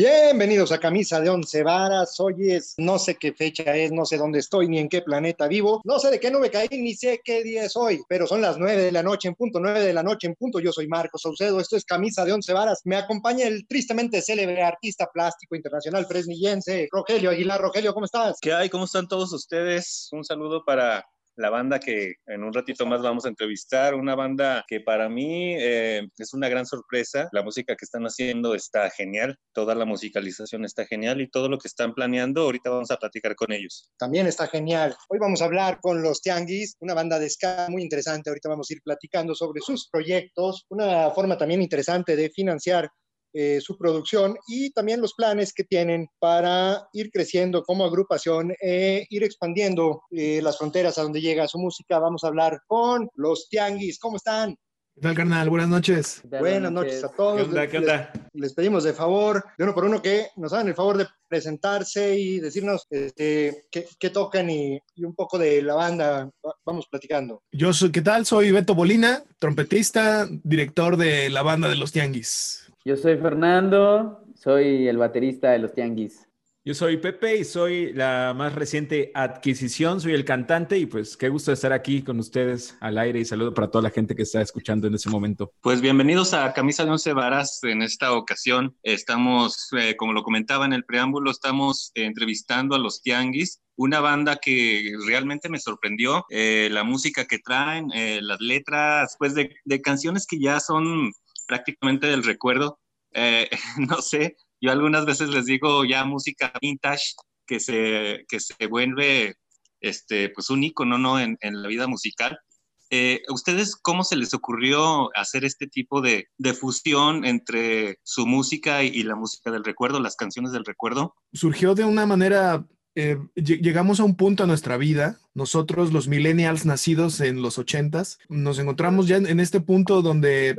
Bienvenidos a Camisa de Once Varas. Hoy es, no sé qué fecha es, no sé dónde estoy, ni en qué planeta vivo, no sé de qué nube caí, ni sé qué día es hoy, pero son las nueve de la noche en punto, nueve de la noche en punto. Yo soy Marcos Saucedo, esto es Camisa de Once Varas. Me acompaña el tristemente célebre artista plástico internacional fresnillense, Rogelio Aguilar. Rogelio, ¿cómo estás? ¿Qué hay? ¿Cómo están todos ustedes? Un saludo para la banda que en un ratito más vamos a entrevistar, una banda que para mí eh, es una gran sorpresa. La música que están haciendo está genial, toda la musicalización está genial y todo lo que están planeando, ahorita vamos a platicar con ellos. También está genial. Hoy vamos a hablar con los Tianguis, una banda de ska muy interesante. Ahorita vamos a ir platicando sobre sus proyectos, una forma también interesante de financiar eh, su producción y también los planes que tienen para ir creciendo como agrupación, e ir expandiendo eh, las fronteras a donde llega su música. Vamos a hablar con los Tianguis. ¿Cómo están? ¿Qué tal, carnal? Buenas noches. Buenas noches a todos. ¿Qué onda? ¿Qué onda? Les, pedimos de favor, de uno por uno, que nos hagan el favor de presentarse y decirnos este, qué, tocan y, y, un poco de la banda. Vamos platicando. Yo soy, ¿qué tal? Soy Beto Bolina, trompetista, director de la banda de los Tianguis. Yo soy Fernando, soy el baterista de los Tianguis. Yo soy Pepe y soy la más reciente adquisición, soy el cantante y pues qué gusto estar aquí con ustedes al aire y saludo para toda la gente que está escuchando en ese momento. Pues bienvenidos a Camisa de Once Varas. En esta ocasión estamos, eh, como lo comentaba en el preámbulo, estamos entrevistando a los Tianguis, una banda que realmente me sorprendió, eh, la música que traen, eh, las letras, pues de, de canciones que ya son prácticamente del recuerdo. Eh, no sé, yo algunas veces les digo ya música vintage que se, que se vuelve este, pues un icono ¿no? en, en la vida musical. Eh, ¿Ustedes cómo se les ocurrió hacer este tipo de, de fusión entre su música y, la música del recuerdo, las canciones del recuerdo? Surgió de una manera, eh, llegamos a un punto a nuestra vida, nosotros los millennials nacidos en los ochentas, nos encontramos ya en, en este punto donde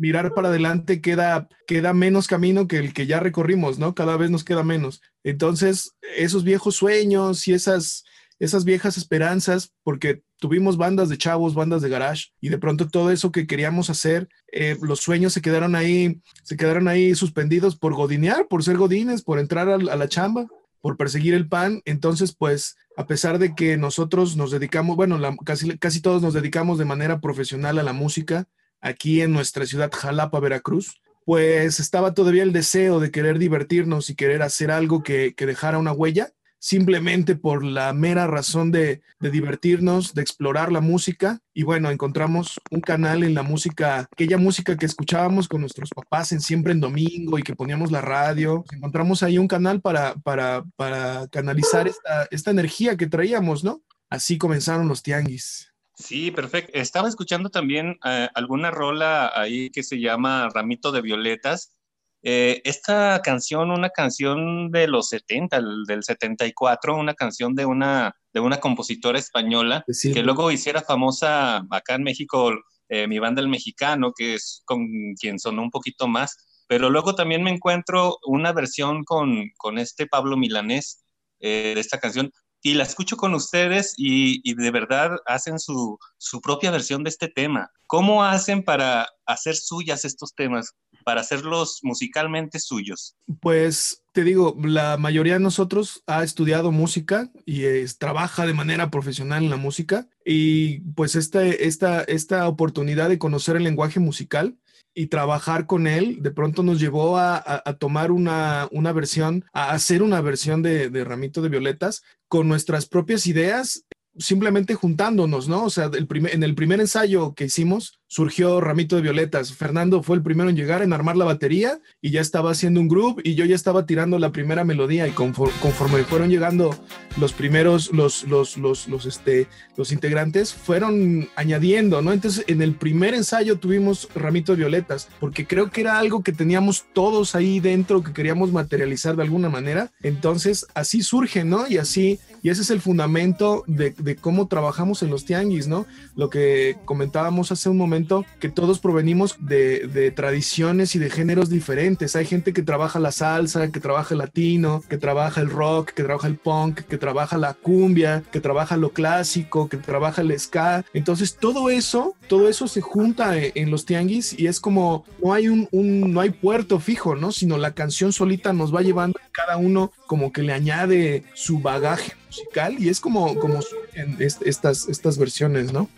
mirar para adelante queda, queda menos camino que el que ya recorrimos, ¿no? Cada vez nos queda menos. Entonces, esos viejos sueños y esas, esas viejas esperanzas, porque tuvimos bandas de chavos, bandas de garage, y de pronto todo eso que queríamos hacer, eh, los sueños se quedaron ahí, se quedaron ahí suspendidos por godinear, por ser godines, por entrar a, la chamba por perseguir el pan. Entonces, pues, a pesar de que nosotros nos dedicamos, bueno, casi, casi todos nos dedicamos de manera profesional a la música, aquí en nuestra ciudad Jalapa, Veracruz, pues estaba todavía el deseo de querer divertirnos y querer hacer algo que, que dejara una huella, simplemente por la mera razón de, de, divertirnos, de explorar la música. Y bueno, encontramos un canal en la música, aquella música que escuchábamos con nuestros papás en siempre en domingo y que poníamos la radio. Encontramos ahí un canal para, para, para canalizar esta, esta energía que traíamos, ¿no? Así comenzaron los tianguis. Sí, perfecto. Estaba escuchando también eh, alguna rola ahí que se llama Ramito de Violetas. Eh, esta canción, una canción de los 70, del 74, una canción de una, de una compositora española sí. que luego hiciera famosa acá en México, eh, mi banda El Mexicano, que es con quien sonó un poquito más. Pero luego también me encuentro una versión con, con este Pablo Milanés eh, de esta canción y la escucho con ustedes y, de verdad hacen su, su, propia versión de este tema. ¿Cómo hacen para hacer suyas estos temas, para hacerlos musicalmente suyos? Pues te digo, la mayoría de nosotros ha estudiado música y es, trabaja de manera profesional en la música y pues esta, esta, esta oportunidad de conocer el lenguaje musical y trabajar con él, de pronto nos llevó a, a, tomar una, una, versión, a hacer una versión de, de, Ramito de Violetas con nuestras propias ideas, simplemente juntándonos, ¿no? O sea, el primer, en el primer ensayo que hicimos surgió Ramito de Violetas. Fernando fue el primero en llegar, en armar la batería y ya estaba haciendo un groove y yo ya estaba tirando la primera melodía y conforme, conforme fueron llegando los primeros, los, los, los, los, este, los integrantes, fueron añadiendo, ¿no? Entonces, en el primer ensayo tuvimos Ramito de Violetas porque creo que era algo que teníamos todos ahí dentro que queríamos materializar de alguna manera. Entonces, así surge, ¿no? Y así, y ese es el fundamento de, cómo trabajamos en los tianguis, ¿no? Lo que comentábamos hace un momento momento, que todos provenimos de, de, tradiciones y de géneros diferentes. Hay gente que trabaja la salsa, que trabaja el latino, que trabaja el rock, que trabaja el punk, que trabaja la cumbia, que trabaja lo clásico, que trabaja el ska. Entonces todo eso, todo eso se junta en, en los tianguis y es como no hay un, no hay puerto fijo, ¿no? Sino la canción solita nos va llevando cada uno como que le añade su bagaje musical y es como, como estas, estas versiones, ¿no?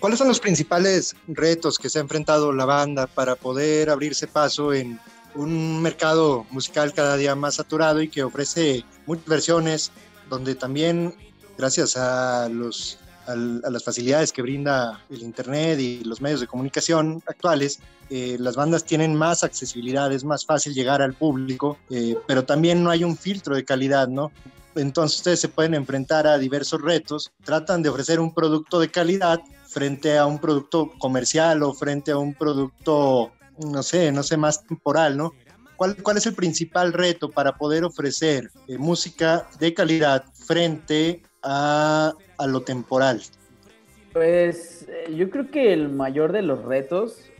¿Cuáles son los principales retos que se ha enfrentado la banda para poder abrirse paso en un mercado musical cada día más saturado y que ofrece muchas versiones, donde también, gracias a, los, a, a las facilidades que brinda el Internet y los medios de comunicación actuales, eh, las bandas tienen más accesibilidad, es más fácil llegar al público, eh, pero también no hay un filtro de calidad, ¿no? Entonces ustedes se pueden enfrentar a diversos retos, tratan de ofrecer un producto de calidad frente a un producto comercial o frente a un producto, no sé, no sé, más temporal, ¿no? ¿Cuál, cuál es el principal reto para poder ofrecer eh, música de calidad frente a, a lo temporal? Pues yo creo que el mayor de los retos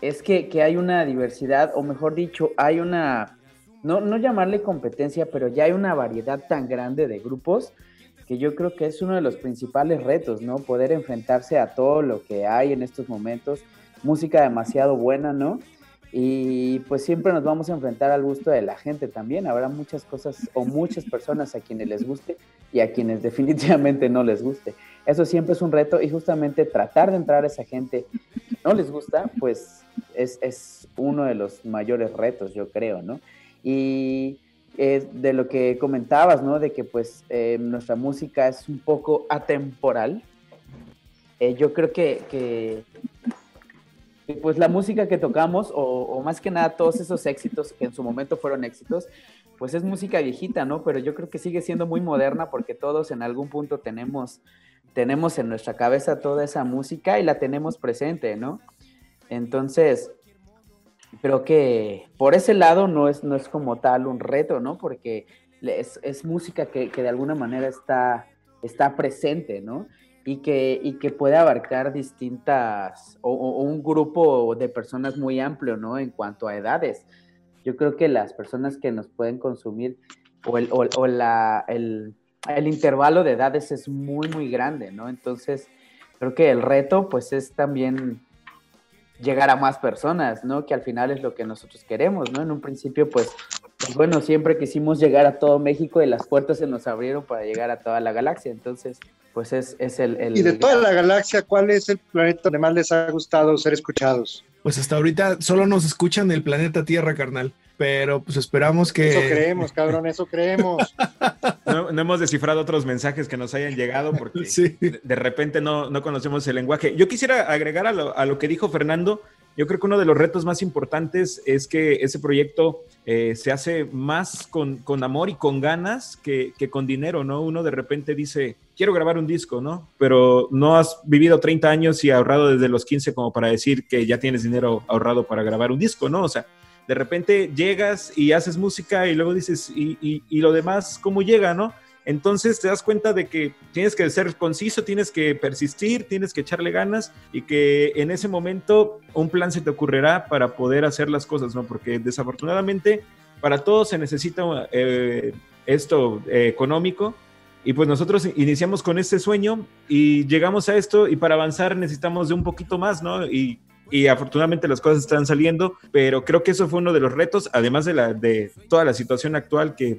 es que, que, hay una diversidad, o mejor dicho, hay una, no, no llamarle competencia, pero ya hay una variedad tan grande de grupos que yo creo que es uno de los principales retos, ¿no? Poder enfrentarse a todo lo que hay en estos momentos, música demasiado buena, ¿no? Y pues siempre nos vamos a enfrentar al gusto de la gente también. Habrá muchas cosas o muchas personas a quienes les guste y a quienes definitivamente no les guste. Eso siempre es un reto y justamente tratar de entrar a esa gente que no les gusta, pues es, es uno de los mayores retos, yo creo, ¿no? Y eh, de lo que comentabas, ¿no? De que pues eh, nuestra música es un poco atemporal. Eh, yo creo que, que, pues la música que tocamos, o, más que nada todos esos éxitos que en su momento fueron éxitos, pues es música viejita, ¿no? Pero yo creo que sigue siendo muy moderna porque todos en algún punto tenemos, tenemos en nuestra cabeza toda esa música y la tenemos presente, ¿no? Entonces, creo que por ese lado no es, no es como tal un reto, ¿no? Porque es, es música que, que, de alguna manera está, está presente, ¿no? Y que, y que puede abarcar distintas, o, un grupo de personas muy amplio, ¿no? En cuanto a edades. Yo creo que las personas que nos pueden consumir, o el, o la, el, el intervalo de edades es muy, muy grande, ¿no? Entonces, creo que el reto, pues, es también llegar a más personas, ¿no? Que al final es lo que nosotros queremos, ¿no? En un principio, pues, pues, bueno, siempre quisimos llegar a todo México y las puertas se nos abrieron para llegar a toda la galaxia, entonces, pues es, es el, el, Y de toda la galaxia, ¿cuál es el planeta donde más les ha gustado ser escuchados? Pues hasta ahorita solo nos escuchan el planeta Tierra, carnal. Pero pues esperamos que. Eso creemos, cabrón, eso creemos. No, no hemos descifrado otros mensajes que nos hayan llegado porque sí. de, de, repente no, no, conocemos el lenguaje. Yo quisiera agregar a lo, a lo, que dijo Fernando. Yo creo que uno de los retos más importantes es que ese proyecto eh, se hace más con, con, amor y con ganas que, que con dinero, ¿no? Uno de repente dice, quiero grabar un disco, ¿no? Pero no has vivido 30 años y ahorrado desde los 15 como para decir que ya tienes dinero ahorrado para grabar un disco, ¿no? O sea, de repente llegas y haces música y luego dices, ¿y, y, y lo demás cómo llega, no? Entonces te das cuenta de que tienes que ser conciso, tienes que persistir, tienes que echarle ganas y que en ese momento un plan se te ocurrirá para poder hacer las cosas, ¿no? Porque desafortunadamente para todos se necesita eh, esto eh, económico y pues nosotros iniciamos con este sueño y llegamos a esto y para avanzar necesitamos de un poquito más, ¿no? Y y afortunadamente las cosas están saliendo, pero creo que eso fue uno de los retos, además de, la, de toda la situación actual que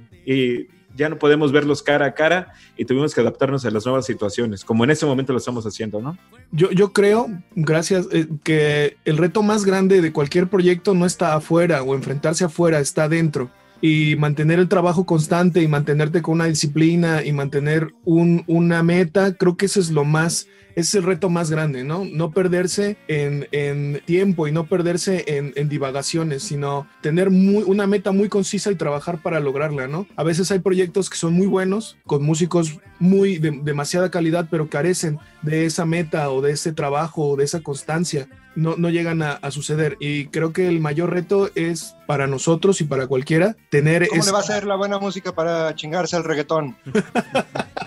ya no podemos verlos cara a cara y tuvimos que adaptarnos a las nuevas situaciones, como en ese momento lo estamos haciendo, ¿no? Yo, yo creo, gracias, eh, que el reto más grande de cualquier proyecto no está afuera o enfrentarse afuera, está dentro y mantener el trabajo constante y mantenerte con una disciplina y mantener un, una meta, creo que eso es lo más es el reto más grande, ¿no? No perderse en, en tiempo y no perderse en, en divagaciones, sino tener muy, una meta muy concisa y trabajar para lograrla, ¿no? A veces hay proyectos que son muy buenos, con músicos muy de, demasiada calidad, pero carecen de esa meta o de ese trabajo o de esa constancia. No, no llegan a, a, suceder. Y creo que el mayor reto es para nosotros y para cualquiera tener... ¿Cómo le va a ser la buena música para chingarse al reggaetón?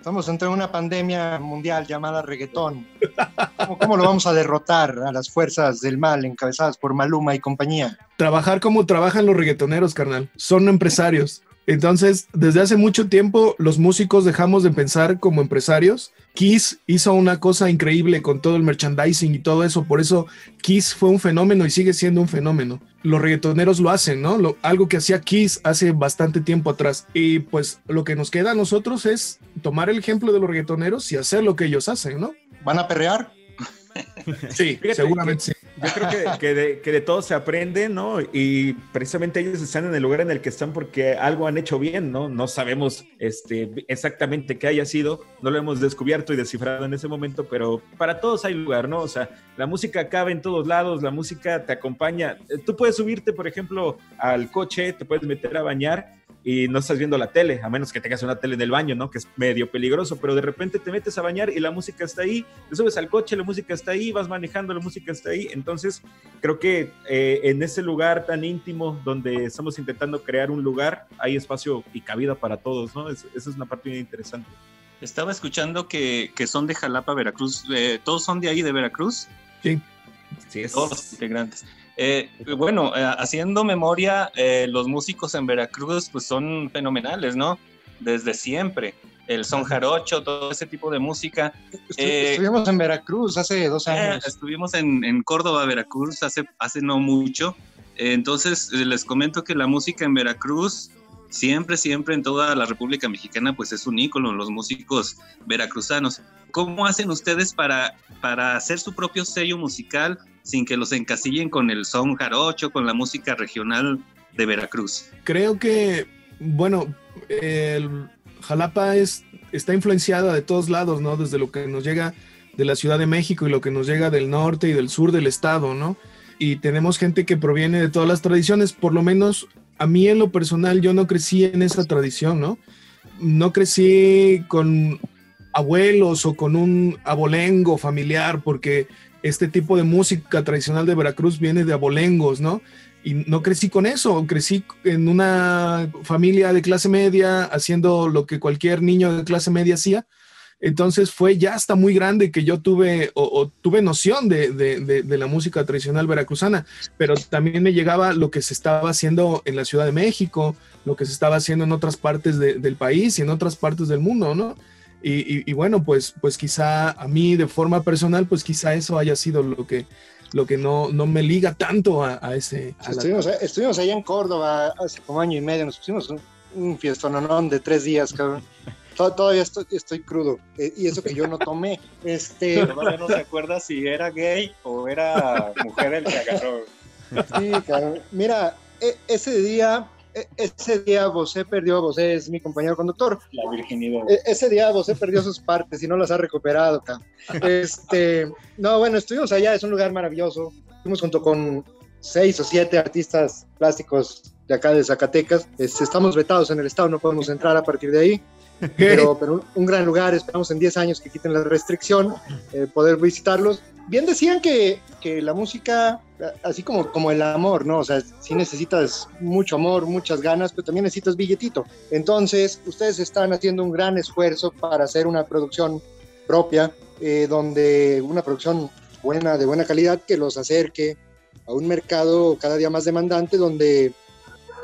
Estamos entre una pandemia mundial llamada reggaetón. ¿Cómo, lo vamos a derrotar a las fuerzas del mal encabezadas por Maluma y compañía? Trabajar como trabajan los reggaetoneros, carnal. Son empresarios. Entonces, desde hace mucho tiempo, los músicos dejamos de pensar como empresarios. Kiss hizo una cosa increíble con todo el merchandising y todo eso. Por eso Kiss fue un fenómeno y sigue siendo un fenómeno. Los reggaetoneros lo hacen, ¿no? algo que hacía Kiss hace bastante tiempo atrás. Y pues lo que nos queda a nosotros es tomar el ejemplo de los reggaetoneros y hacer lo que ellos hacen, ¿no? ¿Van a perrear? Sí, seguramente sí. Yo creo que, de, que, todo se aprende, ¿no? Y precisamente ellos están en el lugar en el que están porque algo han hecho bien, ¿no? No sabemos este, exactamente qué haya sido, no lo hemos descubierto y descifrado en ese momento, pero para todos hay lugar, ¿no? O sea, la música cabe en todos lados, la música te acompaña. Tú puedes subirte, por ejemplo, al coche, te puedes meter a bañar y no estás viendo la tele, a menos que tengas una tele en el baño, ¿no? Que es medio peligroso, pero de repente te metes a bañar y la música está ahí, te subes al coche, la música está ahí, vas manejando, la música está ahí. Entonces, creo que eh, en ese lugar tan íntimo donde estamos intentando crear un lugar, hay espacio y cabida para todos, ¿no? esa es una parte muy interesante. Estaba escuchando que, que son de Jalapa, Veracruz. Eh, ¿Todos son de ahí, de Veracruz? Sí. Sí, todos integrantes. Eh, bueno, eh, haciendo memoria, eh, los músicos en Veracruz pues son fenomenales, ¿no? Desde siempre. El son jarocho, todo ese tipo de música. estuvimos en Veracruz hace dos años. estuvimos en, en, Córdoba, Veracruz, hace, hace no mucho. entonces, les comento que la música en Veracruz siempre, siempre en toda la República Mexicana, pues es un ícono, los músicos veracruzanos. ¿Cómo hacen ustedes para, para hacer su propio sello musical sin que los encasillen con el son jarocho, con la música regional de Veracruz? Creo que, bueno, el Jalapa es, está influenciada de todos lados, ¿no? Desde lo que nos llega de la Ciudad de México y lo que nos llega del norte y del sur del estado, ¿no? Y tenemos gente que proviene de todas las tradiciones, por lo menos a mí en lo personal yo no crecí en esa tradición, ¿no? No crecí con abuelos o con un abolengo familiar, porque este tipo de música tradicional de Veracruz viene de abolengos, ¿no? Y no crecí con eso, crecí en una familia de clase media haciendo lo que cualquier niño de clase media hacía. Entonces fue ya hasta muy grande que yo tuve o, tuve noción de, de, la música tradicional veracruzana, pero también me llegaba lo que se estaba haciendo en la Ciudad de México, lo que se estaba haciendo en otras partes del país y en otras partes del mundo, ¿no? Y, bueno, pues, pues quizá a mí de forma personal, pues quizá eso haya sido lo que, lo que no, no me liga tanto a, ese... estuvimos, estuvimos, allá en Córdoba hace como año y medio, nos pusimos un, un fiestononón de tres días, cabrón. Todavía estoy, estoy crudo. Eh, y eso que yo no tomé. Este... Todavía no se acuerda si era gay o era mujer el que agarró. Sí, cabrón. Mira, e, ese día ese día José perdió, José es mi compañero conductor. La virginidad. E, ese día José perdió sus partes y no las ha recuperado. Este, no, bueno, estuvimos allá, es un lugar maravilloso. Estuvimos junto con seis o siete artistas plásticos de acá de Zacatecas. Este, estamos vetados en el estado, no podemos entrar a partir de ahí. Pero, pero un, gran lugar, esperamos en 10 años que quiten la restricción, eh, poder visitarlos. Bien decían que, que la música así como, como el amor, ¿no? O sea, si necesitas mucho amor, muchas ganas, pero también necesitas billetito. Entonces, ustedes están haciendo un gran esfuerzo para hacer una producción propia, eh, donde una producción buena, de buena calidad, que los acerque a un mercado cada día más demandante, donde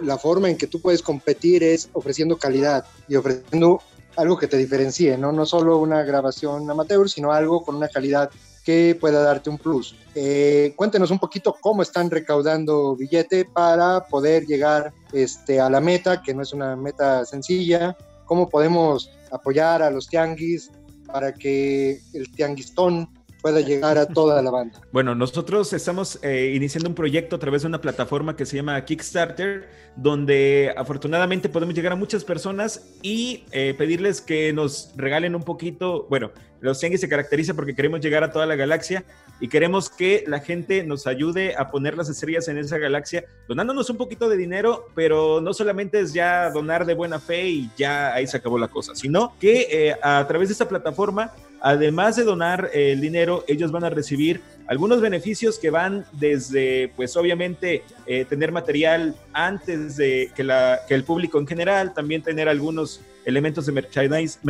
la forma en que tú puedes competir es ofreciendo calidad y ofreciendo algo que te diferencie, ¿no? No solo una grabación amateur, sino algo con una calidad que pueda darte un plus. Eh, cuéntenos un poquito cómo están recaudando billete para poder llegar este, a la meta, que no es una meta sencilla, cómo podemos apoyar a los tianguis para que el tianguistón pueda llegar a toda la banda. Bueno, nosotros estamos eh, iniciando un proyecto a través de una plataforma que se llama Kickstarter, donde afortunadamente podemos llegar a muchas personas y eh, pedirles que nos regalen un poquito, bueno, los Tianguis se caracteriza porque queremos llegar a toda la galaxia y queremos que la gente nos ayude a poner las estrellas en esa galaxia, donándonos un poquito de dinero, pero no solamente es ya donar de buena fe y ya ahí se acabó la cosa, sino que eh, a través de esta plataforma además de donar el dinero, ellos van a recibir algunos beneficios que van desde, pues obviamente, eh, tener material antes de que, la, que el público en general, también tener algunos elementos de merchandising,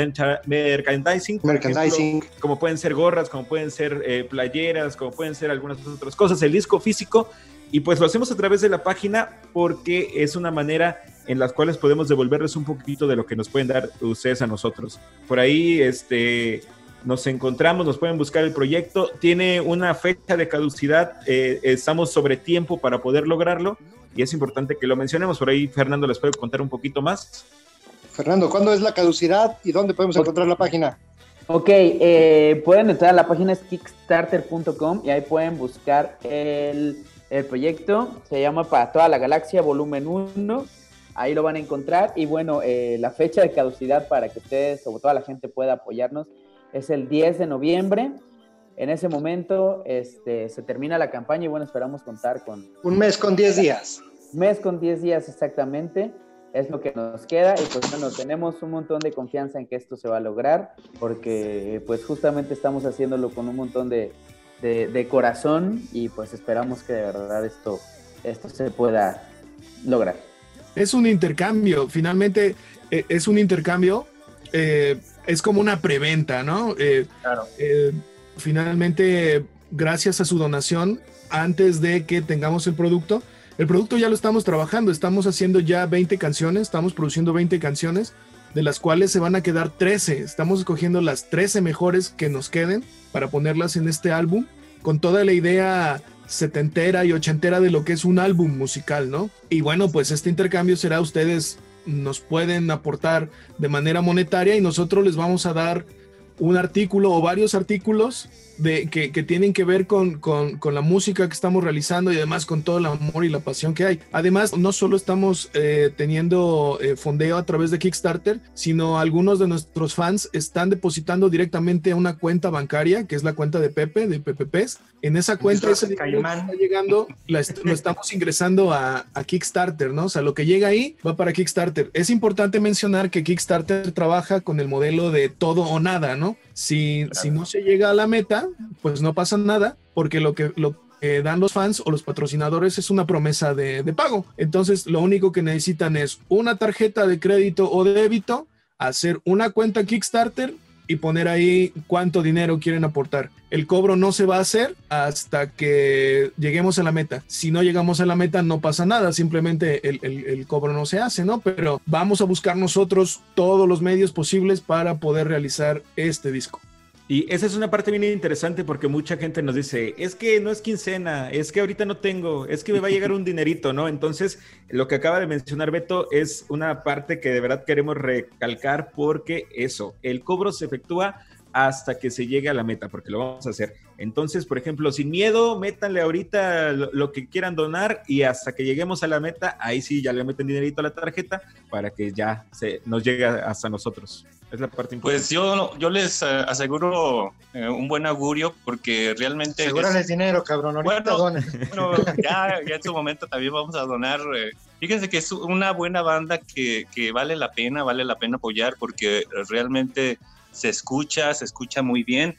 merchandising, como pueden ser gorras, como pueden ser eh, playeras, como pueden ser algunas otras cosas, el disco físico, y pues lo hacemos a través de la página porque es una manera en las cuales podemos devolverles un poquito de lo que nos pueden dar ustedes a nosotros. Por ahí, este, nos encontramos, nos pueden buscar el proyecto, tiene una fecha de caducidad, eh, estamos sobre tiempo para poder lograrlo y es importante que lo mencionemos, por ahí Fernando les puede contar un poquito más. Fernando, ¿cuándo es la caducidad y dónde podemos encontrar la página? Ok, eh, pueden entrar a la página kickstarter.com y ahí pueden buscar el, proyecto. Se llama Para toda la galaxia, volumen 1. Ahí lo van a encontrar. Y bueno, eh, la fecha de caducidad para que ustedes o toda la gente pueda apoyarnos es el 10 de noviembre. En ese momento este, se termina la campaña y bueno, esperamos contar con... Un mes con 10 días. Un mes con 10 días exactamente es lo que nos queda y pues bueno, tenemos un montón de confianza en que esto se va a lograr porque pues justamente estamos haciéndolo con un montón de, de, corazón y pues esperamos que de verdad esto, esto se pueda lograr. Es un intercambio, finalmente eh, es un intercambio, eh, es como una preventa, ¿no? Eh, claro. finalmente, gracias a su donación, antes de que tengamos el producto, el producto ya lo estamos trabajando, estamos haciendo ya 20 canciones, estamos produciendo 20 canciones, de las cuales se van a quedar 13. Estamos escogiendo las 13 mejores que nos queden para ponerlas en este álbum, con toda la idea setentera y ochentera de lo que es un álbum musical, ¿no? Y bueno, pues este intercambio será ustedes nos pueden aportar de manera monetaria y nosotros les vamos a dar un artículo o varios artículos de, que, tienen que ver con, la música que estamos realizando y además con todo el amor y la pasión que hay. Además, no solo estamos eh, teniendo eh, fondeo a través de Kickstarter, sino algunos de nuestros fans están depositando directamente a una cuenta bancaria, que es la cuenta de Pepe, de PPPs. En esa cuenta ese está llegando, lo estamos ingresando a, a Kickstarter, ¿no? O sea, lo que llega ahí va para Kickstarter. Es importante mencionar que Kickstarter trabaja con el modelo de todo o nada, ¿no? Si, si no se llega a la meta, pues no pasa nada, porque lo que, dan los fans o los patrocinadores es una promesa de, pago. Entonces, lo único que necesitan es una tarjeta de crédito o débito, hacer una cuenta Kickstarter y poner ahí cuánto dinero quieren aportar. El cobro no se va a hacer hasta que lleguemos a la meta. Si no llegamos a la meta, no pasa nada, simplemente el, el, cobro no se hace, ¿no? Pero vamos a buscar nosotros todos los medios posibles para poder realizar este disco. Y esa es una parte bien interesante porque mucha gente nos dice, es que no es quincena, es que ahorita no tengo, es que me va a llegar un dinerito, ¿no? Entonces, lo que acaba de mencionar Beto es una parte que de verdad queremos recalcar porque eso, el cobro se efectúa hasta que se llegue a la meta, porque lo vamos a hacer. Entonces, por ejemplo, sin miedo, métanle ahorita lo, que quieran donar y hasta que lleguemos a la meta, ahí sí ya le meten dinerito a la tarjeta para que ya se nos llegue hasta nosotros. Es la parte importante. Pues yo, yo les eh, aseguro eh, un buen augurio porque realmente... Asegúrales dinero, cabrón. Bueno, bueno ya, ya, en su momento también vamos a donar. Eh, fíjense que es una buena banda que, que vale la pena, vale la pena apoyar porque realmente se escucha, se escucha muy bien.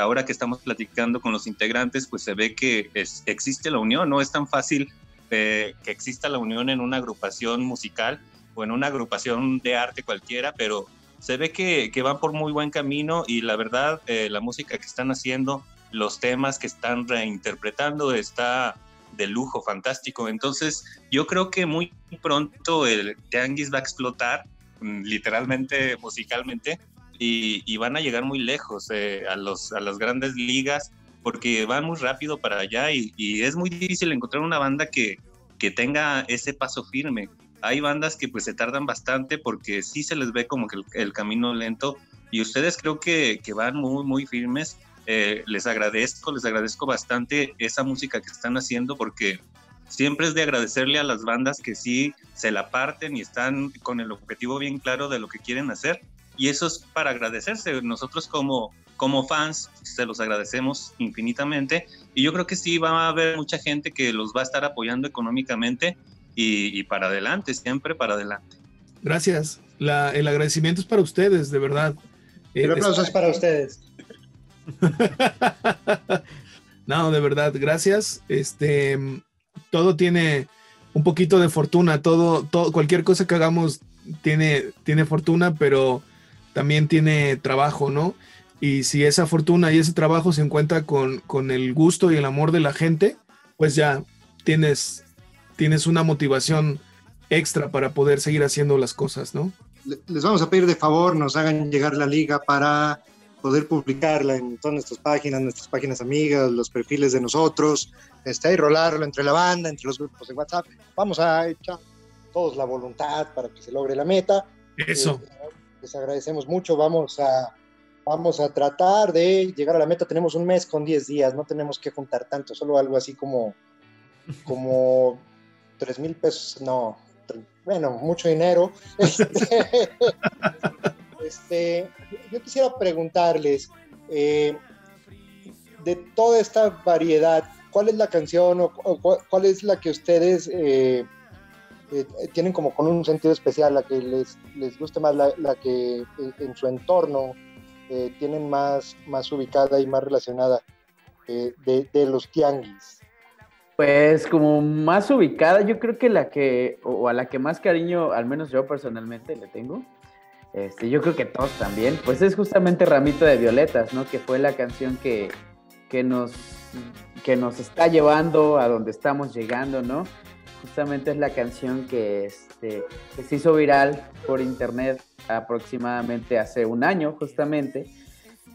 ahora que estamos platicando con los integrantes, pues se ve que existe la unión, no es tan fácil que exista la unión en una agrupación musical o en una agrupación de arte cualquiera, pero se ve que, que van por muy buen camino y la verdad, eh, la música que están haciendo, los temas que están reinterpretando está de lujo, fantástico. Entonces, yo creo que muy pronto el Tianguis va a explotar, mm, literalmente, musicalmente, y, van a llegar muy lejos eh, a, las grandes ligas, porque van muy rápido para allá y, y es muy difícil encontrar una banda que, que tenga ese paso firme hay bandas que pues se tardan bastante porque sí se les ve como que el, camino lento y ustedes creo que, que van muy, muy firmes. Eh, les agradezco, les agradezco bastante esa música que están haciendo porque siempre es de agradecerle a las bandas que sí se la parten y están con el objetivo bien claro de lo que quieren hacer y eso es para agradecerse. Nosotros como, como fans se los agradecemos infinitamente y yo creo que sí va a haber mucha gente que los va a estar apoyando económicamente y, para adelante, siempre para adelante. Gracias. el agradecimiento es para ustedes, de verdad. El aplauso es para ustedes. no, de verdad, gracias. Este, todo tiene un poquito de fortuna, todo, todo, cualquier cosa que hagamos tiene, tiene fortuna, pero también tiene trabajo, ¿no? Y si esa fortuna y ese trabajo se encuentra con, con el gusto y el amor de la gente, pues ya tienes, tienes una motivación extra para poder seguir haciendo las cosas, ¿no? Les vamos a pedir de favor, nos hagan llegar la liga para poder publicarla en todas nuestras páginas, nuestras páginas amigas, los perfiles de nosotros, este, y rolarlo entre la banda, entre los grupos de WhatsApp. Vamos a echar todos la voluntad para que se logre la meta. Eso. Eh, les agradecemos mucho. Vamos a, vamos a tratar de llegar a la meta. Tenemos un mes con 10 días, no tenemos que juntar tanto, solo algo así como, como 3 mil pesos, no, bueno, mucho dinero. Este, yo quisiera preguntarles, eh, de toda esta variedad, ¿cuál es la canción o, cuál, es la que ustedes eh, eh, tienen como con un sentido especial, la que les, les guste más, la, que en su entorno tienen más, más ubicada y más relacionada de, de los tianguis? Pues como más ubicada, yo creo que la que, o a la que más cariño, al menos yo personalmente le tengo, este, yo creo que todos también, pues es justamente Ramito de Violetas, ¿no? Que fue la canción que, que, nos, que nos está llevando a donde estamos llegando, ¿no? Justamente es la canción que, este, se hizo viral por internet aproximadamente hace un año, justamente,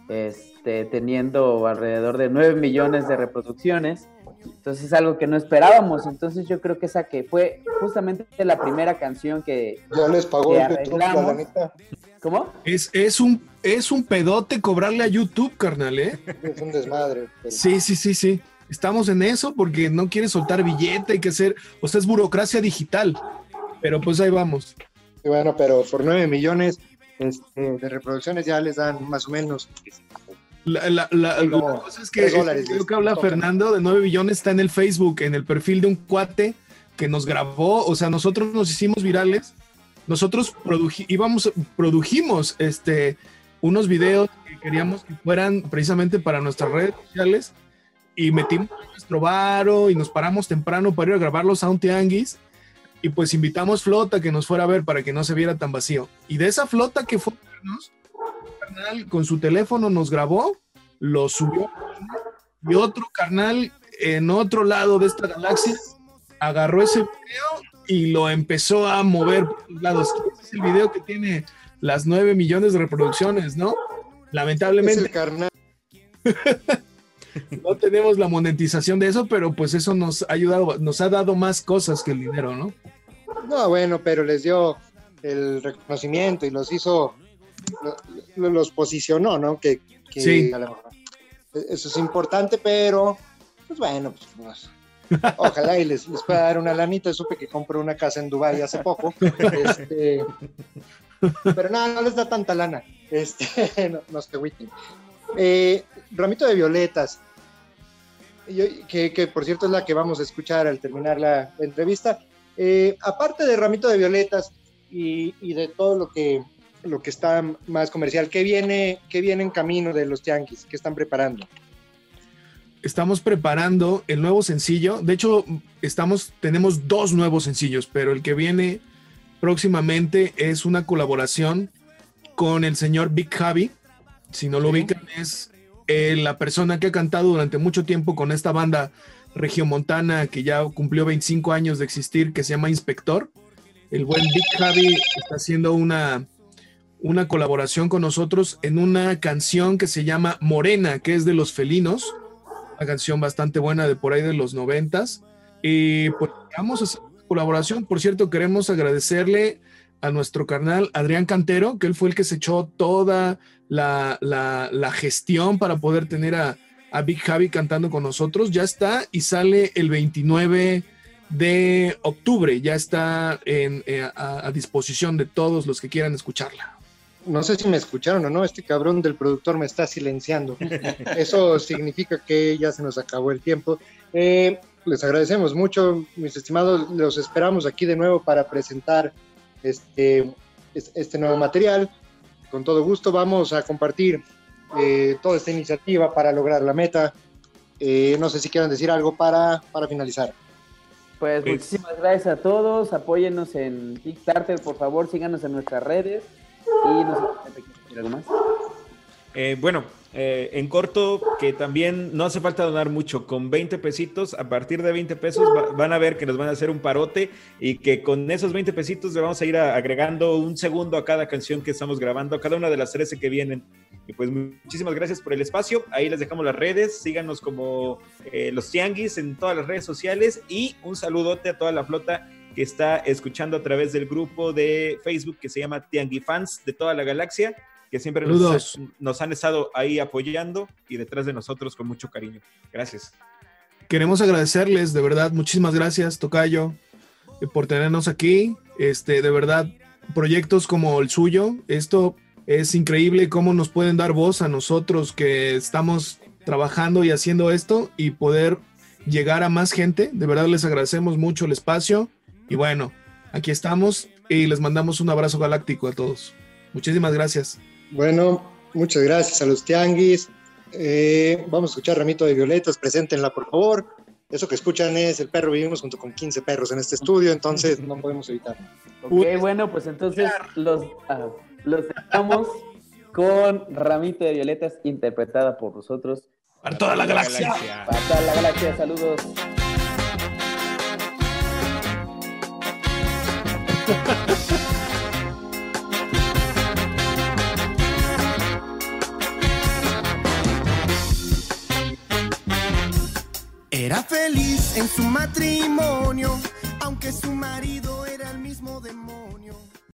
este, teniendo alrededor de 9 millones de reproducciones. Entonces es algo que no esperábamos. Entonces yo creo que esa que fue justamente la primera canción que... Ya les pagó el YouTube, la ¿Cómo? Es, es, un, es un pedote cobrarle a YouTube, carnal, ¿eh? Es un desmadre. Sí, sí, sí, sí. Estamos en eso porque no quiere soltar billete, hay que hacer... O sea, es burocracia digital. Pero pues ahí vamos. Y bueno, pero por 9 millones este, de reproducciones ya les dan más o menos la, cosa es que lo que habla Fernando de 9 billones está en el Facebook, en el perfil de un cuate que nos grabó, o sea, nosotros nos hicimos virales, nosotros íbamos, produjimos este, unos videos que queríamos que fueran precisamente para nuestras redes sociales y metimos nuestro varo y nos paramos temprano para ir a grabarlos a un tianguis y pues invitamos flota que nos fuera a ver para que no se viera tan vacío. Y de esa flota que fue con su teléfono nos grabó, lo subió y otro carnal en otro lado de esta galaxia agarró ese video y lo empezó a mover por los lados. es el video que tiene las 9 millones de reproducciones, ¿no? Lamentablemente. carnal. no tenemos la monetización de eso, pero pues eso nos ha ayudado, nos ha dado más cosas que el dinero, ¿no? No, bueno, pero les dio el reconocimiento y los hizo los posicionó, ¿no? Que, sí. eso es importante, pero pues bueno, pues, ojalá y les, pueda dar una lanita. Supe que compró una casa en Dubái hace poco. Este, pero nada, no les da tanta lana. Este, no, se eh, Ramito de Violetas, que, por cierto es la que vamos a escuchar al terminar la, entrevista. Eh, aparte de Ramito de Violetas y de todo lo que lo que está más comercial. ¿Qué viene, qué viene en camino de los Yankees? ¿Qué están preparando? Estamos preparando el nuevo sencillo. De hecho, estamos, tenemos dos nuevos sencillos, pero el que viene próximamente es una colaboración con el señor Big Javi. Si no lo ubican, es eh, la persona que ha cantado durante mucho tiempo con esta banda regiomontana que ya cumplió 25 años de existir, que se llama Inspector. El buen Big Javi está haciendo una, una colaboración con nosotros en una canción que se llama Morena, que es de los felinos, una canción bastante buena de por ahí de los noventas. Y pues vamos a hacer una colaboración. Por cierto, queremos agradecerle a nuestro carnal Adrián Cantero, que él fue el que se echó toda la, la, gestión para poder tener a, a, Big Javi cantando con nosotros. Ya está y sale el 29 de octubre. Ya está en, eh, a disposición de todos los que quieran escucharla no sé si me escucharon o no, este cabrón del productor me está silenciando. Eso significa que ya se nos acabó el tiempo. Eh, les agradecemos mucho, mis estimados, los esperamos aquí de nuevo para presentar este, este nuevo material. Con todo gusto vamos a compartir eh, toda esta iniciativa para lograr la meta. Eh, no sé si quieran decir algo para, para finalizar. Pues, pues muchísimas gracias a todos. Apóyennos en Kickstarter, por favor, síganos en nuestras redes. Y no sé, algo más. Eh, bueno, eh, en corto, que también no hace falta donar mucho, con 20 pesitos, a partir de 20 pesos van a ver que nos van a hacer un parote y que con esos 20 pesitos le vamos a ir agregando un segundo a cada canción que estamos grabando, a cada una de las 13 que vienen. Y pues muchísimas gracias por el espacio, ahí les dejamos las redes, síganos como eh, los Tianguis en todas las redes sociales y un saludote a toda la flota que está escuchando a través del grupo de Facebook que se llama Tianguifans Fans de toda la galaxia que siempre nos, han estado ahí apoyando y detrás de nosotros con mucho cariño. Gracias. Queremos agradecerles, de verdad, muchísimas gracias, Tocayo, eh, por tenernos aquí. Este, de verdad, proyectos como el suyo, esto es increíble cómo nos pueden dar voz a nosotros que estamos trabajando y haciendo esto y poder llegar a más gente. De verdad les agradecemos mucho el espacio y bueno, aquí estamos y les mandamos un abrazo galáctico a todos. Muchísimas gracias. Bueno, muchas gracias a los tianguis. Eh, vamos a escuchar Ramito de Violetas, preséntenla por favor. Eso que escuchan es el perro, vivimos junto con 15 perros en este estudio, entonces no podemos evitarlo. Ok, bueno, pues entonces los, uh, los dejamos con Ramito de Violetas, interpretada por nosotros. Para toda la galaxia. Para toda la galaxia, saludos. Era feliz en su matrimonio, aunque su marido era el mismo demonio.